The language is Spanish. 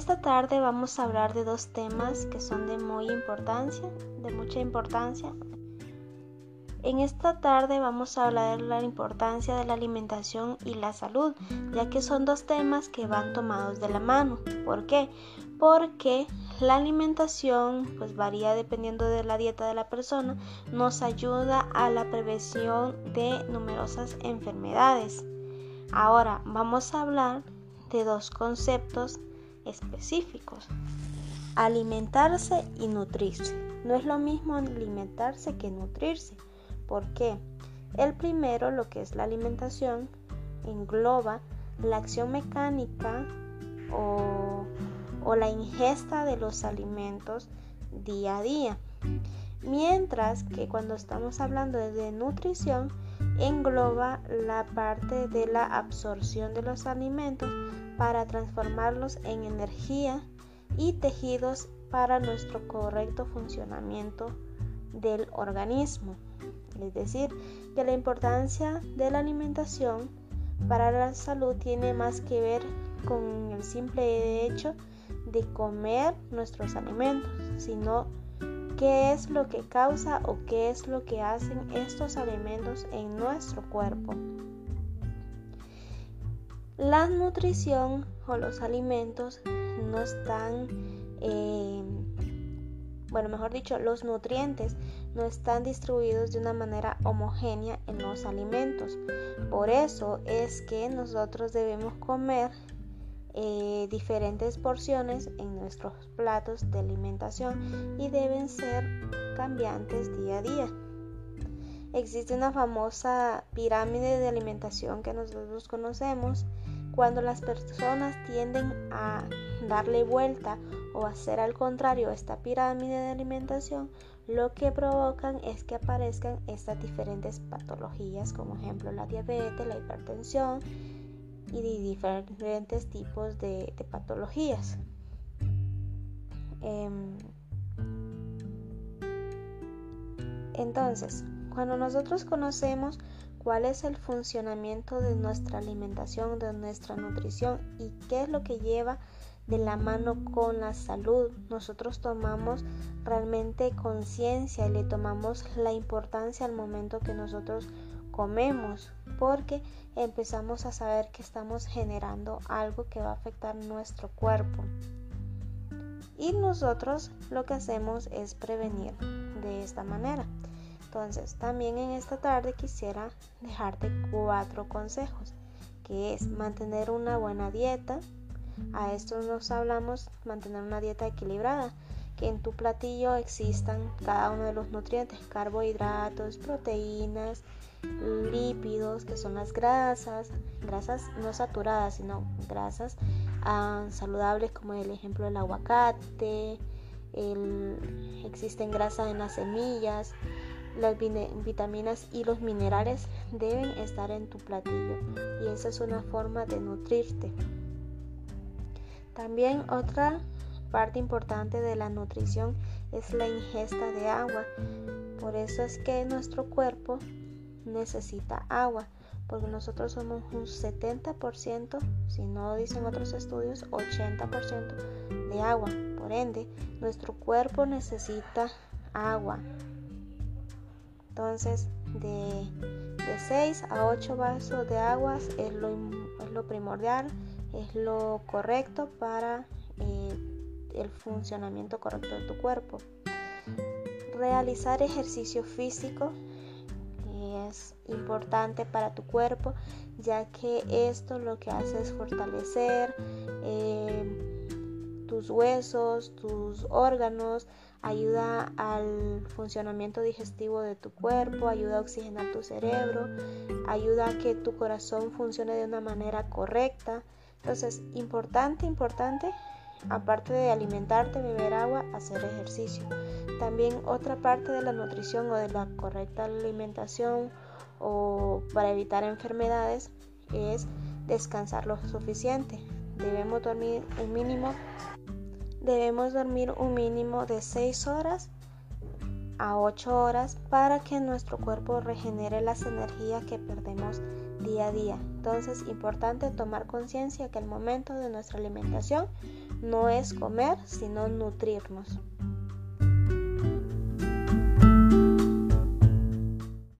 esta tarde vamos a hablar de dos temas que son de muy importancia, de mucha importancia. En esta tarde vamos a hablar de la importancia de la alimentación y la salud, ya que son dos temas que van tomados de la mano. ¿Por qué? Porque la alimentación pues varía dependiendo de la dieta de la persona, nos ayuda a la prevención de numerosas enfermedades. Ahora vamos a hablar de dos conceptos específicos. Alimentarse y nutrirse. No es lo mismo alimentarse que nutrirse. ¿Por qué? El primero, lo que es la alimentación, engloba la acción mecánica o, o la ingesta de los alimentos día a día. Mientras que cuando estamos hablando de nutrición, engloba la parte de la absorción de los alimentos para transformarlos en energía y tejidos para nuestro correcto funcionamiento del organismo. Es decir, que la importancia de la alimentación para la salud tiene más que ver con el simple hecho de comer nuestros alimentos, sino qué es lo que causa o qué es lo que hacen estos alimentos en nuestro cuerpo. La nutrición o los alimentos no están, eh, bueno, mejor dicho, los nutrientes no están distribuidos de una manera homogénea en los alimentos. Por eso es que nosotros debemos comer eh, diferentes porciones en nuestros platos de alimentación y deben ser cambiantes día a día. Existe una famosa pirámide de alimentación que nosotros conocemos cuando las personas tienden a darle vuelta o hacer al contrario esta pirámide de alimentación, lo que provocan es que aparezcan estas diferentes patologías, como ejemplo la diabetes, la hipertensión y diferentes tipos de, patologías. Em, entonces, cuando nosotros conocemos cuál es el funcionamiento de nuestra alimentación, de nuestra nutrición y qué es lo que lleva de la mano con la salud. Nosotros tomamos realmente conciencia y le tomamos la importancia al momento que nosotros comemos porque empezamos a saber que estamos generando algo que va a afectar nuestro cuerpo. Y nosotros lo que hacemos es prevenir de esta manera. Entonces, también en esta tarde quisiera dejarte cuatro consejos, que es mantener una buena dieta. A esto nos hablamos mantener una dieta equilibrada, que en tu platillo existan cada uno de los nutrientes, carbohidratos, proteínas, lípidos, que son las grasas, grasas no saturadas, sino grasas ah, saludables como el ejemplo del aguacate, existen grasas en las semillas, las vitaminas y los minerales deben estar en tu platillo y esa es una forma de nutrirte. También otra parte importante de la nutrición es la ingesta de agua. Por eso es que nuestro cuerpo necesita agua, porque nosotros somos un 70%, si no dicen otros estudios, 80% de agua. Por ende, nuestro cuerpo necesita agua. Entonces, de, 6 a 8 vasos de agua es lo, es lo primordial, es lo correcto para eh, el funcionamiento correcto de tu cuerpo. Realizar ejercicio físico es importante para tu cuerpo, ya que esto lo que hace es fortalecer eh, tus huesos, tus órganos, ayuda al funcionamiento digestivo de tu cuerpo, ayuda a oxigenar tu cerebro, ayuda a que tu corazón funcione de una manera correcta. Entonces, importante, importante, aparte de alimentarte, beber agua, hacer ejercicio. También otra parte de la nutrición o de la correcta alimentación o para evitar enfermedades es descansar lo suficiente. Debemos dormir un mínimo debemos dormir un mínimo de 6 horas a 8 horas para que nuestro cuerpo regenere las energías que perdemos día a día. Entonces, importante tomar conciencia que el momento de nuestra alimentación no es comer, sino nutrirnos.